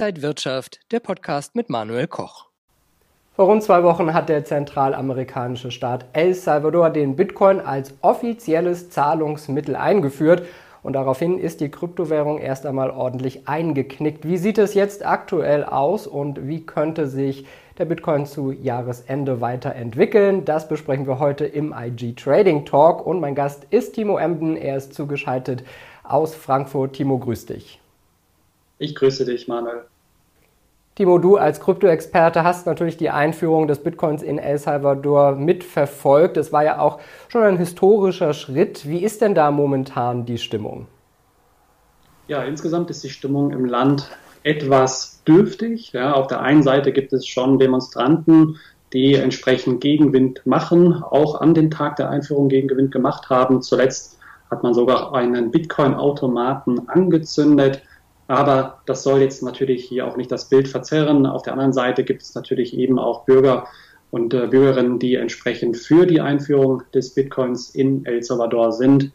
Inside Wirtschaft, der Podcast mit Manuel Koch. Vor rund zwei Wochen hat der zentralamerikanische Staat El Salvador den Bitcoin als offizielles Zahlungsmittel eingeführt und daraufhin ist die Kryptowährung erst einmal ordentlich eingeknickt. Wie sieht es jetzt aktuell aus und wie könnte sich der Bitcoin zu Jahresende weiterentwickeln? Das besprechen wir heute im IG Trading Talk und mein Gast ist Timo Emden. Er ist zugeschaltet aus Frankfurt. Timo, grüß dich. Ich grüße dich, Manuel. Timo, du als Krypto-Experte hast natürlich die Einführung des Bitcoins in El Salvador mitverfolgt. Es war ja auch schon ein historischer Schritt. Wie ist denn da momentan die Stimmung? Ja, insgesamt ist die Stimmung im Land etwas dürftig. Ja, auf der einen Seite gibt es schon Demonstranten, die entsprechend Gegenwind machen, auch an dem Tag der Einführung Gegenwind gemacht haben. Zuletzt hat man sogar einen Bitcoin-Automaten angezündet. Aber das soll jetzt natürlich hier auch nicht das Bild verzerren. Auf der anderen Seite gibt es natürlich eben auch Bürger und äh, Bürgerinnen, die entsprechend für die Einführung des Bitcoins in El Salvador sind.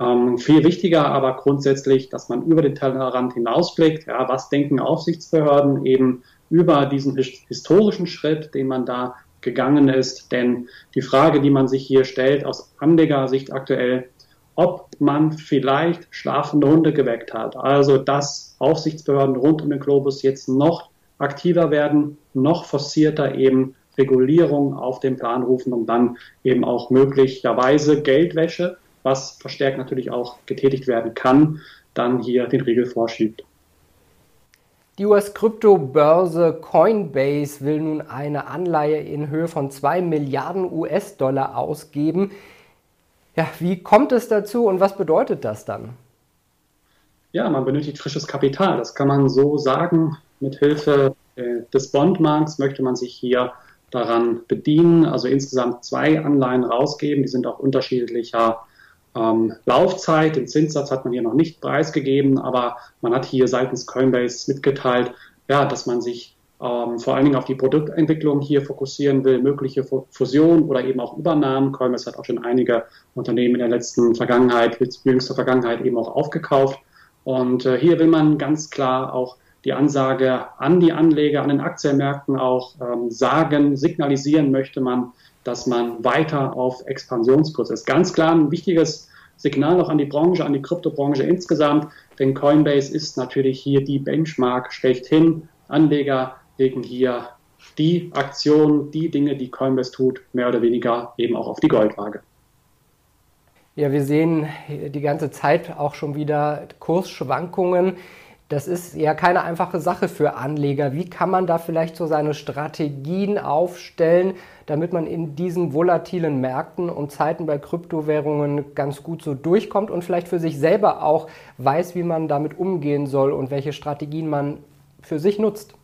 Ähm, viel wichtiger aber grundsätzlich, dass man über den Tellerrand hinausblickt. Ja, was denken Aufsichtsbehörden eben über diesen historischen Schritt, den man da gegangen ist? Denn die Frage, die man sich hier stellt, aus Anlegersicht aktuell, ob man vielleicht schlafende Hunde geweckt hat. Also, dass Aufsichtsbehörden rund um den Globus jetzt noch aktiver werden, noch forcierter eben Regulierungen auf den Plan rufen, um dann eben auch möglicherweise Geldwäsche, was verstärkt natürlich auch getätigt werden kann, dann hier den Riegel vorschiebt. Die US-Kryptobörse Coinbase will nun eine Anleihe in Höhe von 2 Milliarden US-Dollar ausgeben. Ja, wie kommt es dazu und was bedeutet das dann? Ja, man benötigt frisches Kapital. Das kann man so sagen. Mithilfe äh, des Bondmarkts möchte man sich hier daran bedienen. Also insgesamt zwei Anleihen rausgeben. Die sind auch unterschiedlicher ähm, Laufzeit. Den Zinssatz hat man hier noch nicht preisgegeben, aber man hat hier seitens Coinbase mitgeteilt, ja, dass man sich ähm, vor allen Dingen auf die Produktentwicklung hier fokussieren will, mögliche Fusionen oder eben auch Übernahmen. Coinbase hat auch schon einige Unternehmen in der letzten Vergangenheit, jüngster Vergangenheit eben auch aufgekauft. Und äh, hier will man ganz klar auch die Ansage an die Anleger, an den Aktienmärkten auch ähm, sagen, signalisieren möchte man, dass man weiter auf Expansionskurs ist. Ganz klar ein wichtiges Signal noch an die Branche, an die Kryptobranche insgesamt, denn Coinbase ist natürlich hier die Benchmark schlechthin. Anleger legen hier die Aktionen, die Dinge, die Coinbase tut, mehr oder weniger eben auch auf die Goldwaage. Ja, wir sehen die ganze Zeit auch schon wieder Kursschwankungen. Das ist ja keine einfache Sache für Anleger. Wie kann man da vielleicht so seine Strategien aufstellen, damit man in diesen volatilen Märkten und Zeiten bei Kryptowährungen ganz gut so durchkommt und vielleicht für sich selber auch weiß, wie man damit umgehen soll und welche Strategien man für sich nutzt?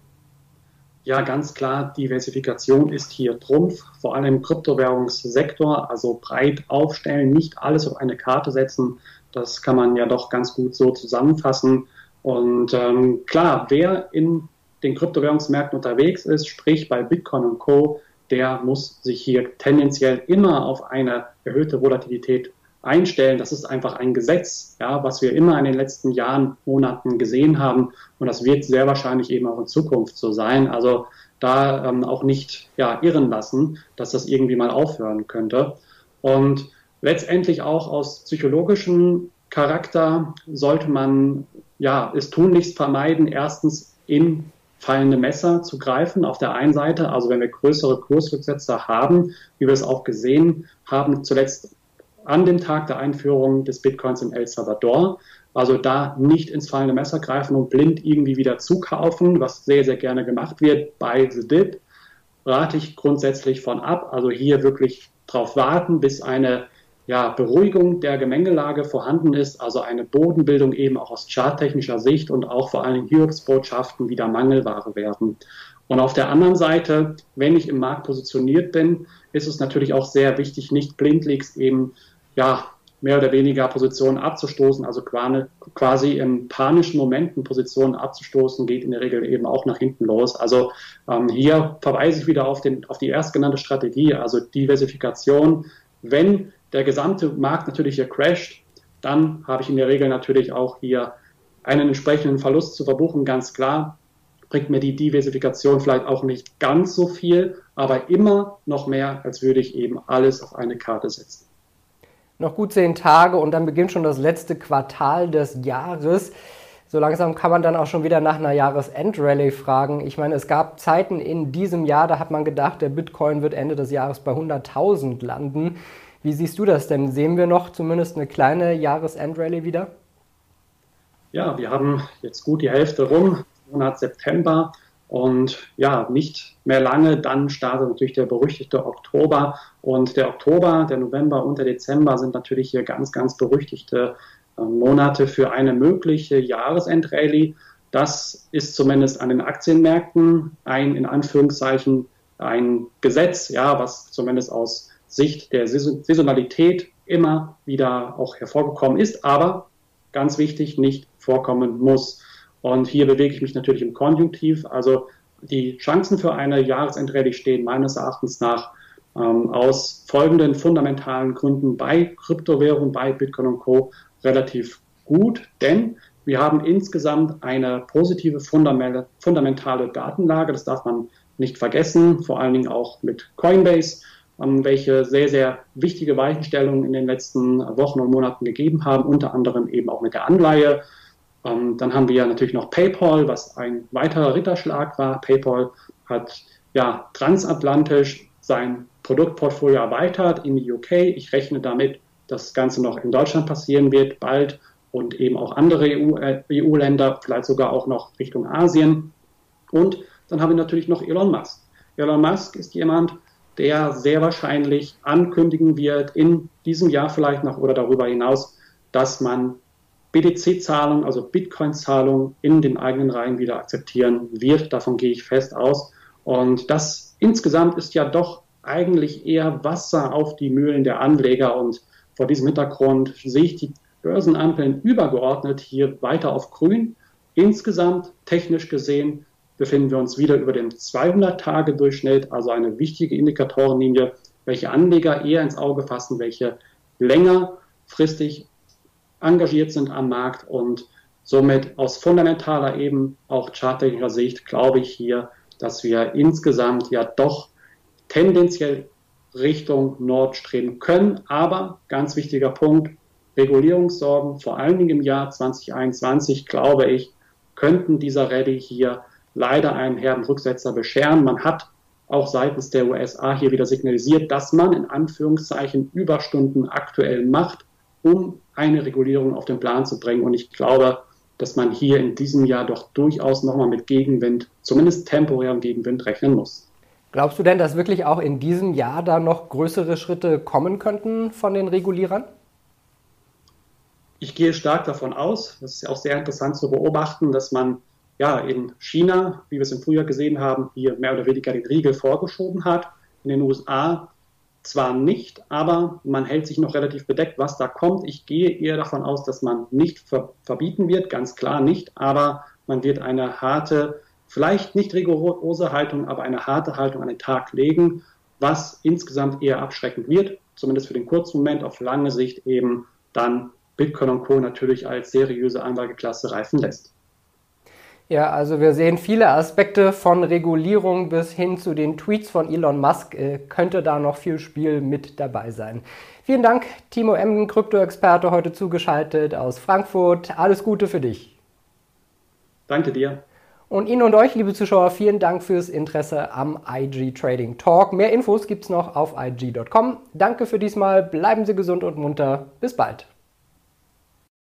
Ja, ganz klar, Diversifikation ist hier Trumpf, vor allem im Kryptowährungssektor, also breit aufstellen, nicht alles auf eine Karte setzen. Das kann man ja doch ganz gut so zusammenfassen. Und ähm, klar, wer in den Kryptowährungsmärkten unterwegs ist, sprich bei Bitcoin und Co., der muss sich hier tendenziell immer auf eine erhöhte Volatilität einstellen. Das ist einfach ein Gesetz, ja, was wir immer in den letzten Jahren, Monaten gesehen haben. Und das wird sehr wahrscheinlich eben auch in Zukunft so sein. Also da ähm, auch nicht ja, irren lassen, dass das irgendwie mal aufhören könnte. Und letztendlich auch aus psychologischem Charakter sollte man ja es tunlichst vermeiden, erstens in fallende Messer zu greifen auf der einen Seite, also wenn wir größere Kursrücksätze haben, wie wir es auch gesehen haben, zuletzt an dem Tag der Einführung des Bitcoins in El Salvador. Also da nicht ins fallende Messer greifen und blind irgendwie wieder zukaufen, was sehr, sehr gerne gemacht wird bei The Dip. Rate ich grundsätzlich von ab. Also hier wirklich darauf warten, bis eine ja, Beruhigung der Gemengelage vorhanden ist, also eine Bodenbildung eben auch aus charttechnischer Sicht und auch vor allen Dingen Hiobsbotschaften wieder Mangelware werden. Und auf der anderen Seite, wenn ich im Markt positioniert bin, ist es natürlich auch sehr wichtig, nicht blindlings eben ja, mehr oder weniger Positionen abzustoßen, also quasi in panischen Momenten Positionen abzustoßen, geht in der Regel eben auch nach hinten los. Also ähm, hier verweise ich wieder auf, den, auf die erstgenannte Strategie, also Diversifikation. Wenn der gesamte Markt natürlich hier crasht, dann habe ich in der Regel natürlich auch hier einen entsprechenden Verlust zu verbuchen, ganz klar. bringt mir die Diversifikation vielleicht auch nicht ganz so viel, aber immer noch mehr, als würde ich eben alles auf eine Karte setzen. Noch gut zehn Tage und dann beginnt schon das letzte Quartal des Jahres. So langsam kann man dann auch schon wieder nach einer Jahresendrallye fragen. Ich meine, es gab Zeiten in diesem Jahr, da hat man gedacht, der Bitcoin wird Ende des Jahres bei 100.000 landen. Wie siehst du das denn? Sehen wir noch zumindest eine kleine Jahresendrallye wieder? Ja, wir haben jetzt gut die Hälfte rum, Monat September. Und ja, nicht mehr lange, dann startet natürlich der berüchtigte Oktober. Und der Oktober, der November und der Dezember sind natürlich hier ganz, ganz berüchtigte äh, Monate für eine mögliche Jahresendrallye. Das ist zumindest an den Aktienmärkten ein, in Anführungszeichen, ein Gesetz, ja, was zumindest aus Sicht der Saisonalität immer wieder auch hervorgekommen ist, aber ganz wichtig, nicht vorkommen muss. Und hier bewege ich mich natürlich im Konjunktiv. Also die Chancen für eine Jahresendrallye stehen meines Erachtens nach ähm, aus folgenden fundamentalen Gründen bei Kryptowährungen, bei Bitcoin und Co. relativ gut, denn wir haben insgesamt eine positive fundamentale Datenlage, das darf man nicht vergessen, vor allen Dingen auch mit Coinbase, ähm, welche sehr, sehr wichtige Weichenstellungen in den letzten Wochen und Monaten gegeben haben, unter anderem eben auch mit der Anleihe. Ähm, dann haben wir natürlich noch PayPal, was ein weiterer Ritterschlag war. PayPal hat ja transatlantisch sein Produktportfolio erweitert in die UK. Ich rechne damit, dass das Ganze noch in Deutschland passieren wird, bald und eben auch andere EU-Länder, äh, EU vielleicht sogar auch noch Richtung Asien. Und dann haben wir natürlich noch Elon Musk. Elon Musk ist jemand, der sehr wahrscheinlich ankündigen wird, in diesem Jahr vielleicht noch oder darüber hinaus, dass man BTC-Zahlungen, also Bitcoin-Zahlungen in den eigenen Reihen wieder akzeptieren wird. Davon gehe ich fest aus. Und das insgesamt ist ja doch eigentlich eher Wasser auf die Mühlen der Anleger. Und vor diesem Hintergrund sehe ich die Börsenampeln übergeordnet hier weiter auf grün. Insgesamt technisch gesehen befinden wir uns wieder über dem 200-Tage-Durchschnitt, also eine wichtige Indikatorenlinie, welche Anleger eher ins Auge fassen, welche längerfristig engagiert sind am Markt und somit aus fundamentaler eben auch charttechnischer Sicht glaube ich hier, dass wir insgesamt ja doch tendenziell Richtung Nord streben können. Aber ganz wichtiger Punkt, Regulierungssorgen, vor allen Dingen im Jahr 2021, glaube ich, könnten dieser Rallye hier leider einen herben Rücksetzer bescheren. Man hat auch seitens der USA hier wieder signalisiert, dass man in Anführungszeichen Überstunden aktuell macht, um eine Regulierung auf den Plan zu bringen. Und ich glaube, dass man hier in diesem Jahr doch durchaus nochmal mit Gegenwind, zumindest temporärem Gegenwind, rechnen muss. Glaubst du denn, dass wirklich auch in diesem Jahr da noch größere Schritte kommen könnten von den Regulierern? Ich gehe stark davon aus, das ist ja auch sehr interessant zu beobachten, dass man ja in China, wie wir es im Frühjahr gesehen haben, hier mehr oder weniger den Riegel vorgeschoben hat. In den USA zwar nicht, aber man hält sich noch relativ bedeckt, was da kommt. Ich gehe eher davon aus, dass man nicht ver verbieten wird, ganz klar nicht, aber man wird eine harte, vielleicht nicht rigorose Haltung, aber eine harte Haltung an den Tag legen, was insgesamt eher abschreckend wird, zumindest für den kurzen Moment, auf lange Sicht eben dann Bitcoin und Co. natürlich als seriöse Anlageklasse reifen lässt. Ja, also wir sehen viele Aspekte von Regulierung bis hin zu den Tweets von Elon Musk. Äh, könnte da noch viel Spiel mit dabei sein. Vielen Dank, Timo Emden, Krypto-Experte, heute zugeschaltet aus Frankfurt. Alles Gute für dich. Danke dir. Und Ihnen und euch, liebe Zuschauer, vielen Dank fürs Interesse am IG Trading Talk. Mehr Infos gibt es noch auf IG.com. Danke für diesmal. Bleiben Sie gesund und munter. Bis bald.